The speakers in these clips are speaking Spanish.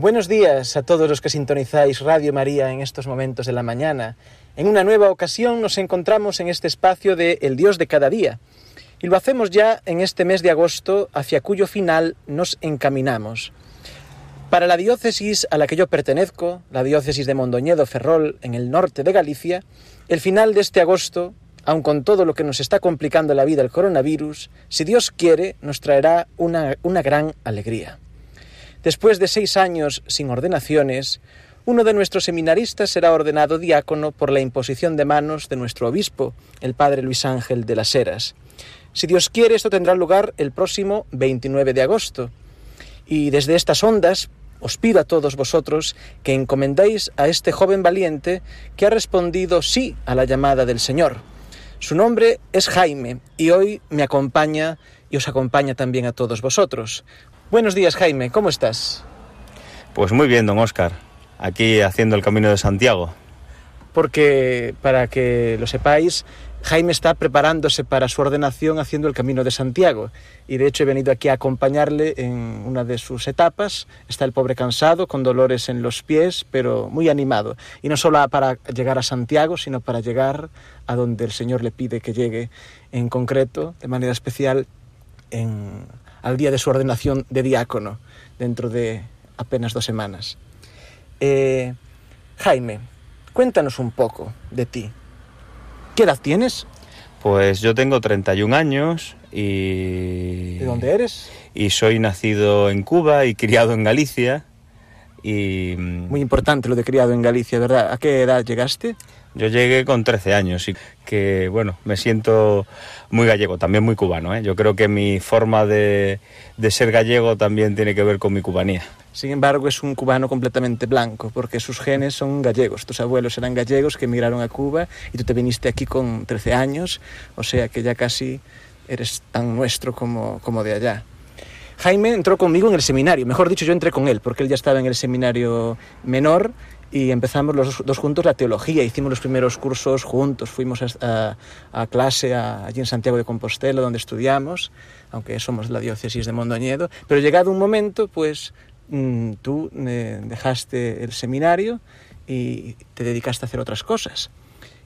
Buenos días a todos los que sintonizáis Radio María en estos momentos de la mañana. En una nueva ocasión nos encontramos en este espacio de El Dios de cada día. Y lo hacemos ya en este mes de agosto, hacia cuyo final nos encaminamos. Para la diócesis a la que yo pertenezco, la diócesis de Mondoñedo Ferrol, en el norte de Galicia, el final de este agosto, aun con todo lo que nos está complicando la vida el coronavirus, si Dios quiere, nos traerá una, una gran alegría. Después de seis años sin ordenaciones, uno de nuestros seminaristas será ordenado diácono por la imposición de manos de nuestro obispo, el padre Luis Ángel de las Heras. Si Dios quiere, esto tendrá lugar el próximo 29 de agosto. Y desde estas ondas os pido a todos vosotros que encomendéis a este joven valiente que ha respondido sí a la llamada del Señor. Su nombre es Jaime y hoy me acompaña y os acompaña también a todos vosotros. Buenos días, Jaime, ¿cómo estás? Pues muy bien, don Oscar, aquí haciendo el Camino de Santiago. Porque, para que lo sepáis, Jaime está preparándose para su ordenación haciendo el Camino de Santiago. Y de hecho he venido aquí a acompañarle en una de sus etapas. Está el pobre cansado, con dolores en los pies, pero muy animado. Y no solo para llegar a Santiago, sino para llegar a donde el Señor le pide que llegue, en concreto, de manera especial, en al día de su ordenación de diácono dentro de apenas dos semanas. Eh, Jaime, cuéntanos un poco de ti. ¿Qué edad tienes? Pues yo tengo 31 años y... ¿De dónde eres? Y soy nacido en Cuba y criado en Galicia. Y... Muy importante lo de criado en Galicia, ¿verdad? ¿A qué edad llegaste? Yo llegué con 13 años y que, bueno, me siento muy gallego, también muy cubano. ¿eh? Yo creo que mi forma de, de, ser gallego también tiene que ver con mi cubanía. Sin embargo, es un cubano completamente blanco, porque sus genes son gallegos. Tus abuelos eran gallegos que emigraron a Cuba y tú te viniste aquí con 13 años, o sea que ya casi eres tan nuestro como, como de allá. Jaime entró conmigo en el seminario, mejor dicho, yo entré con él, porque él ya estaba en el seminario menor y empezamos los dos juntos la teología, hicimos los primeros cursos juntos, fuimos a, a, clase allí en Santiago de Compostela donde estudiamos, aunque somos la diócesis de Mondoñedo, pero llegado un momento pues mm, tú eh, dejaste el seminario y te dedicaste a hacer otras cosas.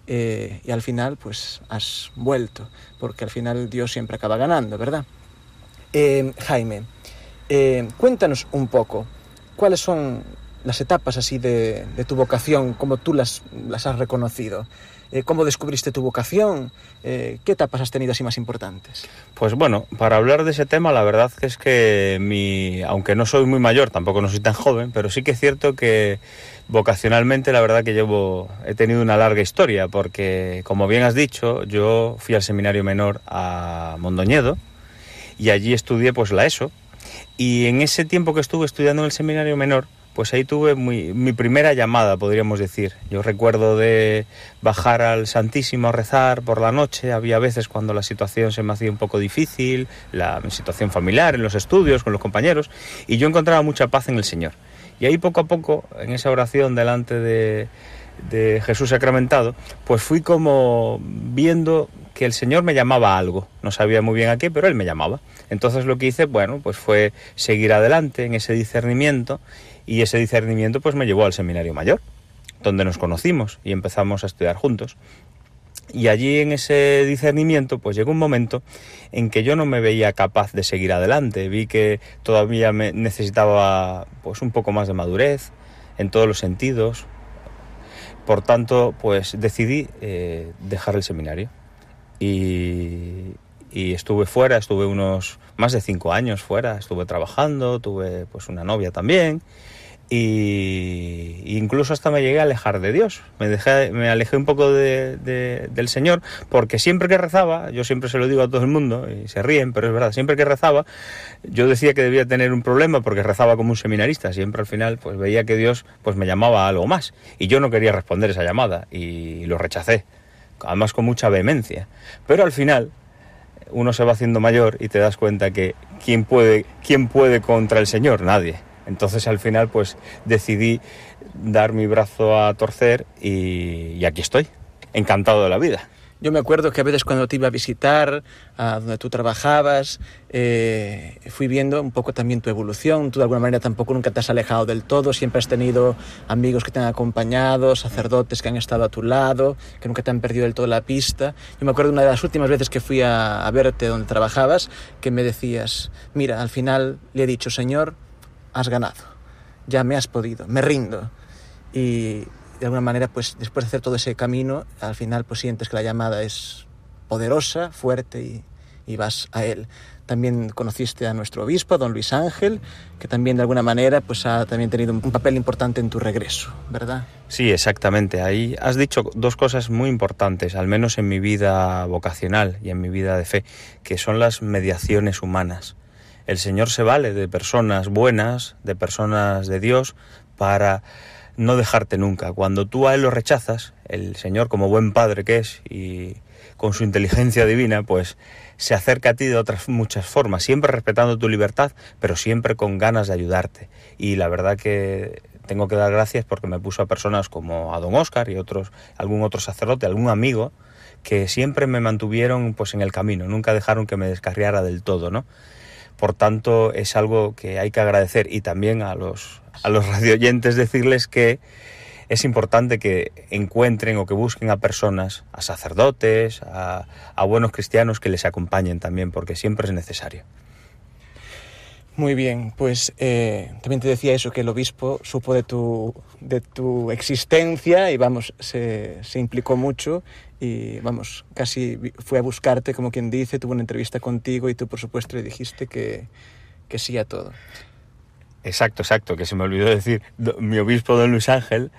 Eh, y al final pues has vuelto, porque al final Dios siempre acaba ganando, ¿verdad? Eh, Jaime, cuéntanos un poco, ¿cuáles son las etapas así de, tu vocación, cómo tú las, has reconocido. Eh, ¿Cómo descubriste tu vocación? Eh, ¿Qué etapas has tenido así más importantes? Pues bueno, para hablar de ese tema, la verdad es que mi, aunque no soy muy mayor, tampoco no soy tan joven, pero sí que es cierto que vocacionalmente la verdad que llevo, he tenido una larga historia, porque como bien has dicho, yo fui al seminario menor a Mondoñedo y allí estudié pues la ESO. Y en ese tiempo que estuve estudiando en el seminario menor, pues ahí tuve mi primera llamada, podríamos decir. Yo recuerdo de bajar al Santísimo a rezar por la noche, había veces cuando la situación se me hacía un poco difícil, la situación familiar, en los estudios, con los compañeros, y yo encontraba mucha paz en el Señor. Y ahí poco a poco, en esa oración delante de, Jesús sacramentado, pues fui como viendo que el Señor me llamaba a algo. No sabía muy bien a qué, pero Él me llamaba. Entonces lo que hice, bueno, pues fue seguir adelante en ese discernimiento y ese discernimiento pues me llevó al seminario mayor, donde nos conocimos y empezamos a estudiar juntos. Y allí en ese discernimiento pues llegó un momento en que yo no me veía capaz de seguir adelante, vi que todavía necesitaba pues un poco más de madurez en todos los sentidos. Por tanto, pues decidí eh, dejar el seminario y, y estuve fuera, estuve unos más de cinco años fuera, estuve trabajando, tuve pues una novia también y incluso hasta me llegué a alejar de Dios. Me, dejé, me alejé un poco de, del Señor porque siempre que rezaba, yo siempre se lo digo a todo el mundo y se ríen, pero es verdad, siempre que rezaba, yo decía que debía tener un problema porque rezaba como un seminarista. Siempre al final pues veía que Dios pues me llamaba a algo más y yo no quería responder esa llamada y lo rechacé, además con mucha vehemencia. Pero al final uno se va haciendo mayor y te das cuenta que quién puede, quién puede contra el Señor, nadie. Entonces al final pues decidí dar mi brazo a torcer y, aquí estoy, encantado de la vida. Yo me acuerdo que a veces cuando te iba a visitar a donde tú trabajabas, eh, fui viendo un poco también tu evolución. Tú de alguna manera tampoco nunca te has alejado del todo, siempre has tenido amigos que te han acompañado, sacerdotes que han estado a tu lado, que nunca te han perdido del todo la pista. Yo me acuerdo una de las últimas veces que fui a, a verte donde trabajabas, que me decías, mira, al final le he dicho, Señor, has ganado, ya me has podido, me rindo. Y de alguna manera, pues después de hacer todo ese camino, al final pues sientes que la llamada es poderosa, fuerte y, y vas a él. También conociste a nuestro obispo, don Luis Ángel, que también de alguna manera pues ha también tenido un papel importante en tu regreso, ¿verdad? Sí, exactamente. Ahí has dicho dos cosas muy importantes, al menos en mi vida vocacional y en mi vida de fe, que son las mediaciones humanas. El Señor se vale de personas buenas, de personas de Dios, para no dejarte nunca. Cuando tú a Él lo rechazas, el Señor, como buen Padre que es, y con su inteligencia divina, pues se acerca a ti de otras muchas formas, siempre respetando tu libertad, pero siempre con ganas de ayudarte. Y la verdad que tengo que dar gracias porque me puso a personas como a don Oscar y otros, algún otro sacerdote, algún amigo, que siempre me mantuvieron pues en el camino, nunca dejaron que me descarriara del todo, ¿no? Por tanto, es algo que hay que agradecer y también a los, a los radioyentes decirles que es importante que encuentren o que busquen a personas, a sacerdotes, a, buenos cristianos que les acompañen también, porque siempre es necesario. Muy bien, pues eh, también te decía eso, que el obispo supo de tu, de tu existencia y vamos, se, se, implicó mucho y vamos, casi fue a buscarte, como quien dice, tuvo una entrevista contigo y tú por supuesto le dijiste que, que sí a todo. Exacto, exacto, que se me olvidó decir, mi obispo don Luis Ángel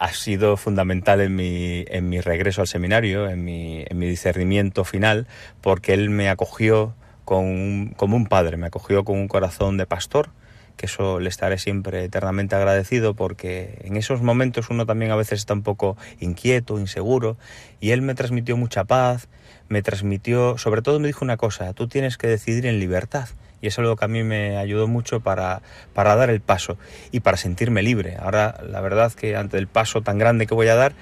ha sido fundamental en mi, en mi regreso al seminario, en mi, en mi discernimiento final, porque él me acogió con, como un padre, me acogió con un corazón de pastor, que eso le estaré siempre eternamente agradecido porque en esos momentos uno también a veces está un poco inquieto, inseguro, y él me transmitió mucha paz, me transmitió, sobre todo me dijo una cosa, tú tienes que decidir en libertad. Y eso es algo que a mí me ayudó mucho para, para dar el paso y para sentirme libre. Ahora, la verdad que ante el paso tan grande que voy a dar,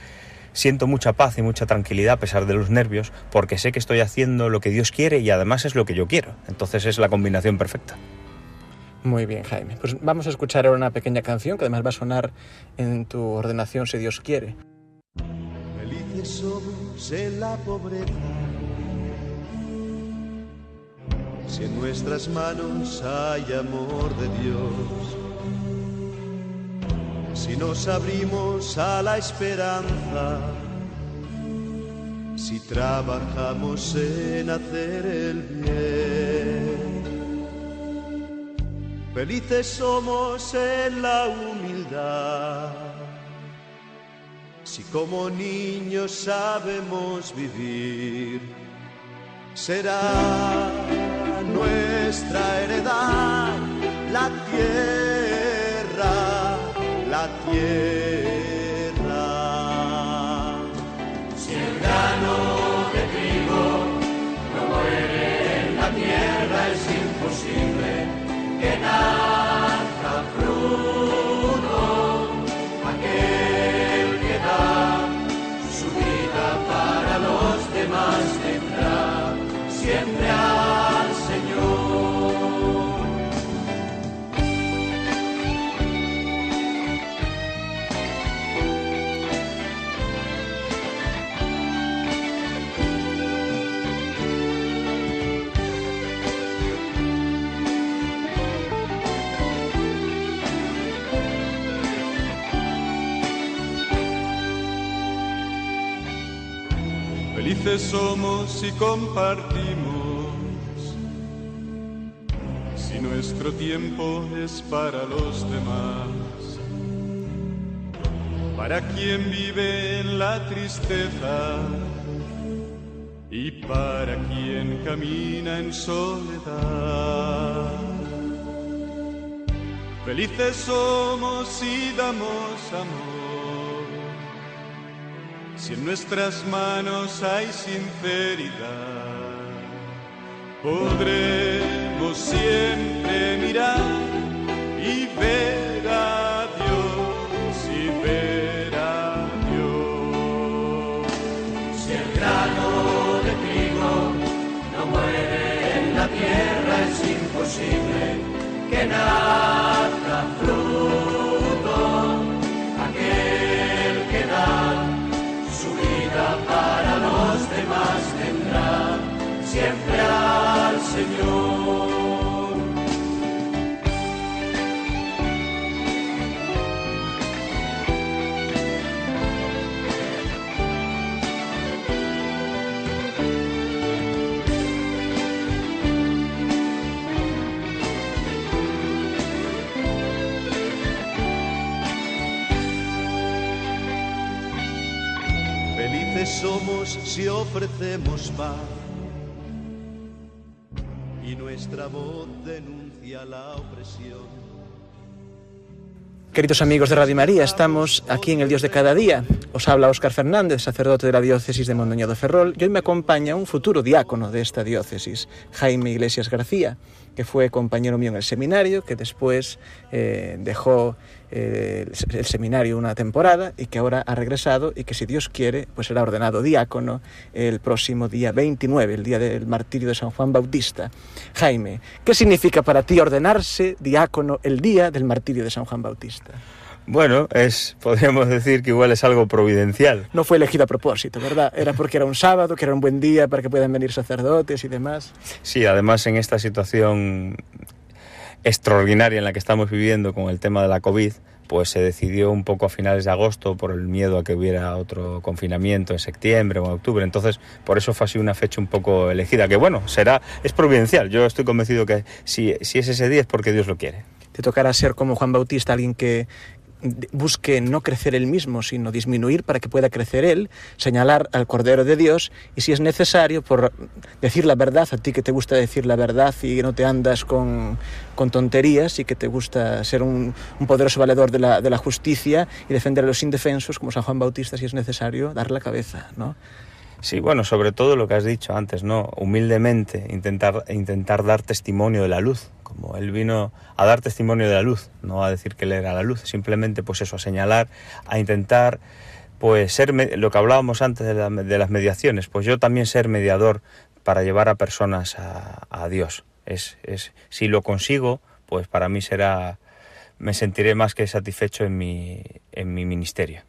siento mucha paz y mucha tranquilidad a pesar de los nervios, porque sé que estoy haciendo lo que Dios quiere y además es lo que yo quiero. Entonces es la combinación perfecta. Muy bien, Jaime. Pues vamos a escuchar ahora una pequeña canción que además va a sonar en tu ordenación si Dios quiere. Felices somos en la pobreza. Si en nuestras manos hay amor de Dios si nos abrimos a la esperanza, si trabajamos en hacer el bien. Felices somos en la humildad, si como niños sabemos vivir, será nuestra heredad la tierra la tierra. Si el grano Felices somos si compartimos, si nuestro tiempo es para los demás. para quien vive en la tristeza y para quien camina en soledad. Felices somos si damos amor, si en nuestras manos hay sinceridad, podremos siempre mirar y ver a Dios y ver a Dios. Si el grano de trigo no muere en la tierra, es imposible que nazca Somos si ofrecemos paz y nuestra voz denuncia la opresión. Queridos amigos de Radio María, estamos aquí en el Dios de cada día. Os habla Óscar Fernández, sacerdote de la diócesis de Mondoñedo Ferrol, y hoy me acompaña un futuro diácono de esta diócesis, Jaime Iglesias García, que fue compañero mío en el seminario, que después eh, dejó eh, el seminario una temporada y que ahora ha regresado y que si Dios quiere, pues será ordenado diácono el próximo día 29, el día del martirio de San Juan Bautista. Jaime, ¿qué significa para ti ordenarse diácono el día del martirio de San Juan Bautista? Bueno, es, podríamos decir que igual es algo providencial. No fue elegido a propósito, ¿verdad? Era porque era un sábado, que era un buen día para que puedan venir sacerdotes y demás. Sí, además en esta situación extraordinaria en la que estamos viviendo con el tema de la COVID, pues se decidió un poco a finales de agosto por el miedo a que hubiera otro confinamiento en septiembre o en octubre. Entonces, por eso fue así una fecha un poco elegida, que bueno, será, es providencial. Yo estoy convencido que si, si es ese día es porque Dios lo quiere. Te tocará ser como Juan Bautista, alguien que busque no crecer él mismo, sino disminuir para que pueda crecer él, señalar al Cordero de Dios y si es necesario, por decir la verdad, a ti que te gusta decir la verdad y no te andas con, con tonterías y que te gusta ser un, poderoso valedor de la, de la, justicia y defender a los indefensos, como San Juan Bautista, si es necesario, dar la cabeza, ¿no? Sí, bueno, sobre todo lo que has dicho antes, ¿no? Humildemente intentar, intentar dar testimonio de la luz, como él vino a dar testimonio de la luz, no a decir que él era la luz, simplemente pues eso, a señalar, a intentar pues ser lo que hablábamos antes de, la, de las mediaciones, pues yo también ser mediador para llevar a personas a, a Dios. Es, es, si lo consigo, pues para mí será, me sentiré más que satisfecho en mi, en mi ministerio.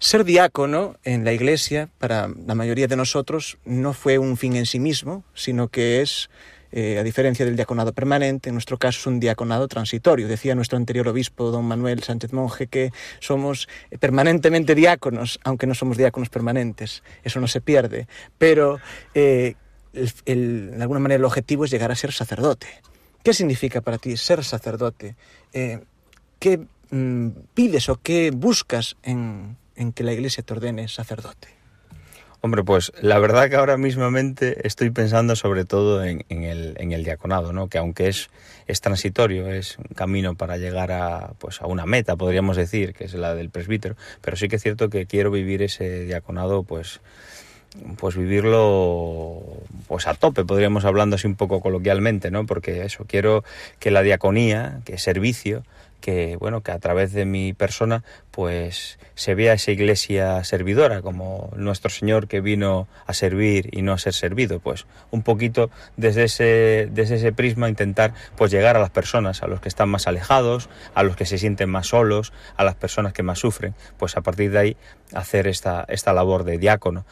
Ser diácono en la iglesia, para la mayoría de nosotros, no fue un fin en sí mismo, sino que es, eh, a diferencia del diaconado permanente, en nuestro caso es un diaconado transitorio. Decía nuestro anterior obispo, don Manuel Sánchez Monje, que somos permanentemente diáconos, aunque no somos diáconos permanentes. Eso no se pierde. Pero, eh, de alguna manera, el objetivo es llegar a ser sacerdote. ¿Qué significa para ti ser sacerdote? Eh, ¿Qué mm, pides o qué buscas en, en que la iglesia te ordene sacerdote? Hombre, pues la verdad que ahora mismamente estoy pensando sobre todo en, el, en el, diaconado, ¿no? que aunque es, es, transitorio, es un camino para llegar a, pues a una meta, podríamos decir, que es la del presbítero, pero sí que es cierto que quiero vivir ese diaconado pues, pues vivirlo pues a tope, podríamos hablando así un poco coloquialmente, ¿no? porque eso, quiero que la diaconía, que es servicio, que bueno que a través de mi persona pues se vea esa iglesia servidora como nuestro Señor que vino a servir y no a ser servido pues un poquito desde ese desde ese prisma intentar pues llegar a las personas a los que están más alejados a los que se sienten más solos a las personas que más sufren pues a partir de ahí hacer esta esta labor de diácono.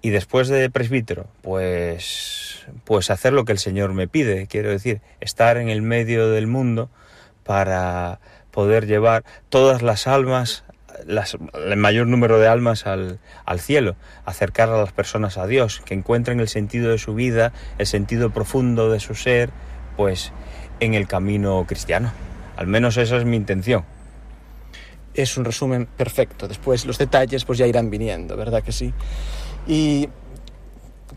Y después de presbítero pues pues hacer lo que el Señor me pide quiero decir estar en el medio del mundo para poder llevar todas las almas, el mayor número de almas al, al, cielo, acercar a las personas a Dios, que encuentren el sentido de su vida, el sentido profundo de su ser, pues en el camino cristiano. Al menos esa es mi intención. es un resumen perfecto. Después los detalles pues ya irán viniendo, ¿verdad que sí? Y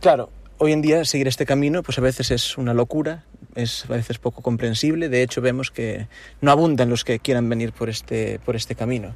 claro, hoy en día seguir este camino pues a veces es una locura, es a veces poco comprensible. De hecho vemos que no abundan los que quieran venir por este, por este camino.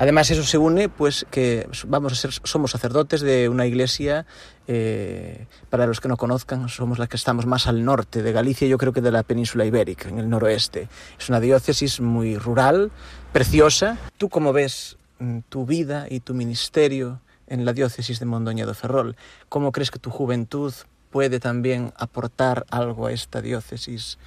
Además, eso se une, pues, que vamos a ser, somos sacerdotes de una iglesia, eh, para los que no conozcan, somos la que estamos más al norte de Galicia, yo creo que de la península ibérica, en el noroeste. Es una diócesis muy rural, preciosa. ¿Tú cómo ves mm, tu vida y tu ministerio en la diócesis de Mondoñedo Ferrol? ¿Cómo crees que tu juventud puede también aportar algo a esta diócesis?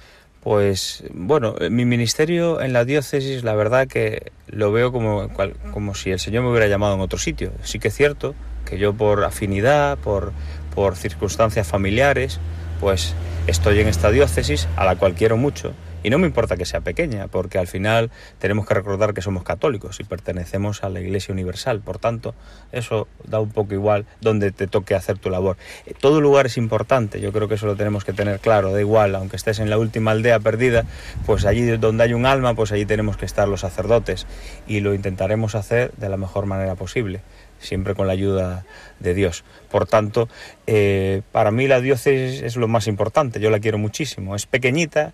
Pues bueno, mi ministerio en la diócesis, la verdad que lo veo como, como si el Señor me hubiera llamado en otro sitio. Sí que es cierto que yo por afinidad, por, por circunstancias familiares, pues estoy en esta diócesis a la cual quiero mucho y no me importa que sea pequeña, porque al final tenemos que recordar que somos católicos y pertenecemos a la Iglesia Universal. Por tanto, eso da un poco igual donde te toque hacer tu labor. Eh, todo lugar es importante, yo creo que eso lo tenemos que tener claro. Da igual, aunque estés en la última aldea perdida, pues allí donde hay un alma, pues allí tenemos que estar los sacerdotes y lo intentaremos hacer de la mejor manera posible siempre con la ayuda de Dios. Por tanto, eh, para mí la diócesis es lo más importante, yo la quiero muchísimo. Es pequeñita,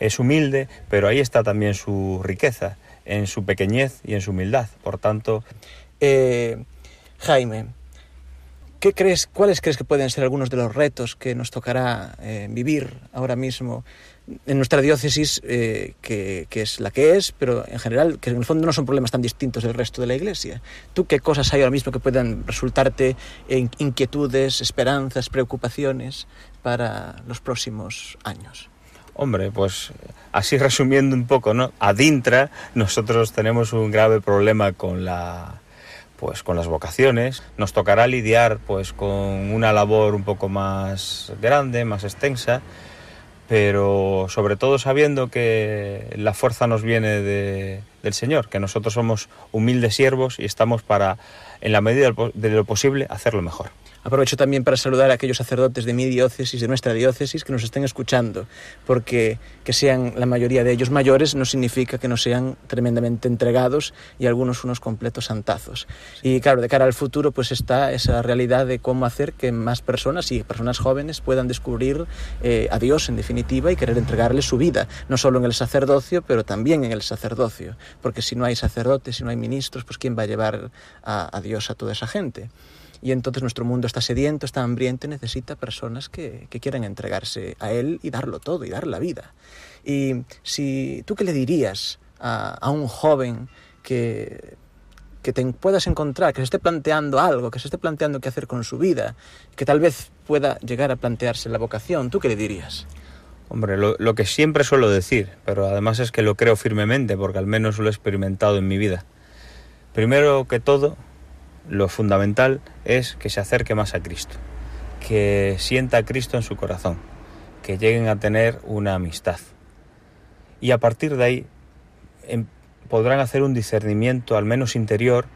es humilde, pero ahí está también su riqueza, en su pequeñez y en su humildad. Por tanto... Eh, Jaime, ¿qué crees, ¿cuáles crees que pueden ser algunos de los retos que nos tocará eh, vivir ahora mismo en nuestra diócesis, eh, que, es la que es, pero en general, que en el fondo no son problemas tan distintos del resto de la Iglesia. ¿Tú qué cosas hay ahora mismo que puedan resultarte inquietudes, esperanzas, preocupaciones para los próximos años? Hombre, pues así resumiendo un poco, ¿no? Adintra nosotros tenemos un grave problema con la pues con las vocaciones. Nos tocará lidiar pues con una labor un poco más grande, más extensa, pero sobre todo sabiendo que la fuerza nos viene de, del Señor, que nosotros somos humildes siervos y estamos para, en la medida de lo posible, hacerlo mejor. Aprovecho también para saludar a aquellos sacerdotes de mi diócesis, de nuestra diócesis, que nos estén escuchando, porque que sean la mayoría de ellos mayores no significa que no sean tremendamente entregados y algunos unos completos santazos. Y claro, de cara al futuro, pues está esa realidad de cómo hacer que más personas y personas jóvenes puedan descubrir eh, a Dios en definitiva y querer entregarle su vida, no solo en el sacerdocio, pero también en el sacerdocio, porque si no hay sacerdotes, si no hay ministros, pues ¿quién va a llevar a, a Dios a toda esa gente? Y entonces nuestro mundo está sediento, está hambriento, necesita personas que, que quieran entregarse a Él y darlo todo y dar la vida. Y si tú qué le dirías a, a un joven que, que te puedas encontrar, que se esté planteando algo, que se esté planteando qué hacer con su vida, que tal vez pueda llegar a plantearse la vocación, ¿tú qué le dirías? Hombre, lo, lo, que siempre suelo decir, pero además es que lo creo firmemente porque al menos lo he experimentado en mi vida. Primero que todo, lo fundamental es que se acerque más a Cristo, que sienta a Cristo en su corazón, que lleguen a tener una amistad. Y a partir de ahí em, podrán hacer un discernimiento, al menos interior,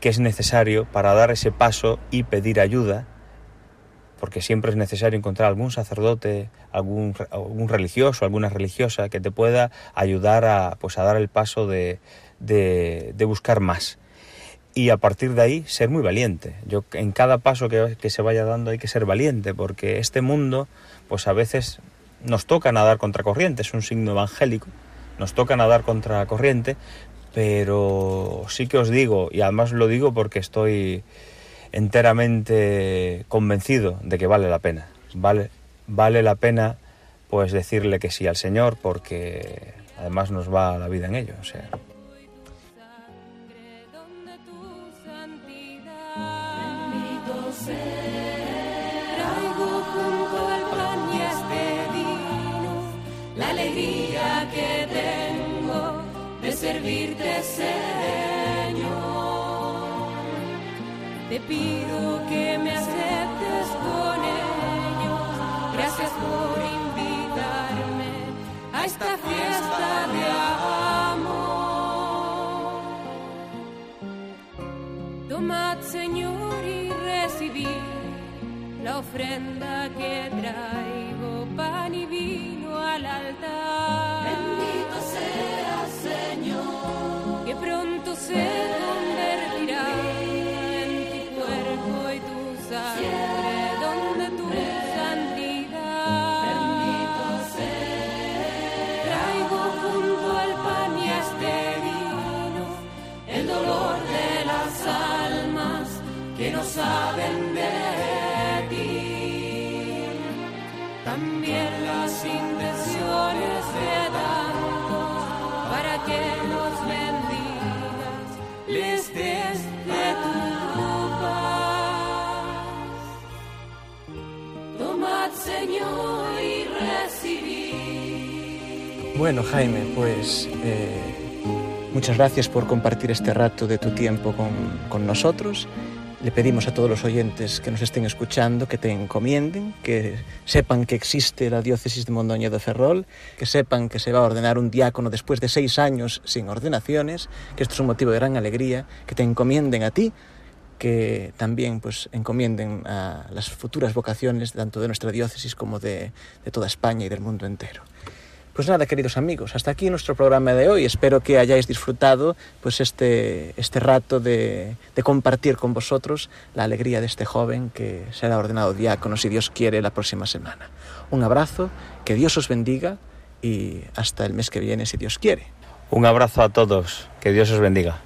que es necesario para dar ese paso y pedir ayuda, porque siempre es necesario encontrar algún sacerdote, algún, religioso, alguna religiosa que te pueda ayudar a, pues, a dar el paso de, de buscar más y a partir de ahí ser muy valiente. Yo en cada paso que, se vaya dando hay que ser valiente porque este mundo pues a veces nos toca nadar contra corriente, es un signo evangélico, nos toca nadar contra corriente, pero sí que os digo, y además lo digo porque estoy enteramente convencido de que vale la pena. Vale, vale la pena pues decirle que sí al Señor porque además nos va la vida en ello. Te pido que me aceptes con ellos. Gracias por invitarme a esta fiesta de amor. Tomad, Señor, y recibid la ofrenda que traigo, pan y vino al altar. Bendito sea, Señor. Que pronto se Bueno, Jaime, pues eh, muchas gracias por compartir este rato de tu tiempo con, con nosotros. Le pedimos a todos los oyentes que nos estén escuchando que te encomienden, que sepan que existe la diócesis de Mondoñedo Ferrol, que sepan que se va a ordenar un diácono después de seis años sin ordenaciones, que esto es un motivo de gran alegría, que te encomienden a ti, que también pues encomienden a las futuras vocaciones tanto de nuestra diócesis como de, de toda España y del mundo entero. Pues nada, queridos amigos, hasta aquí nuestro programa de hoy. Espero que hayáis disfrutado pues este, este rato de, de compartir con vosotros la alegría de este joven que será ordenado diácono, si Dios quiere, la próxima semana. Un abrazo, que Dios os bendiga y hasta el mes que viene, si Dios quiere. Un abrazo a todos, que Dios os bendiga.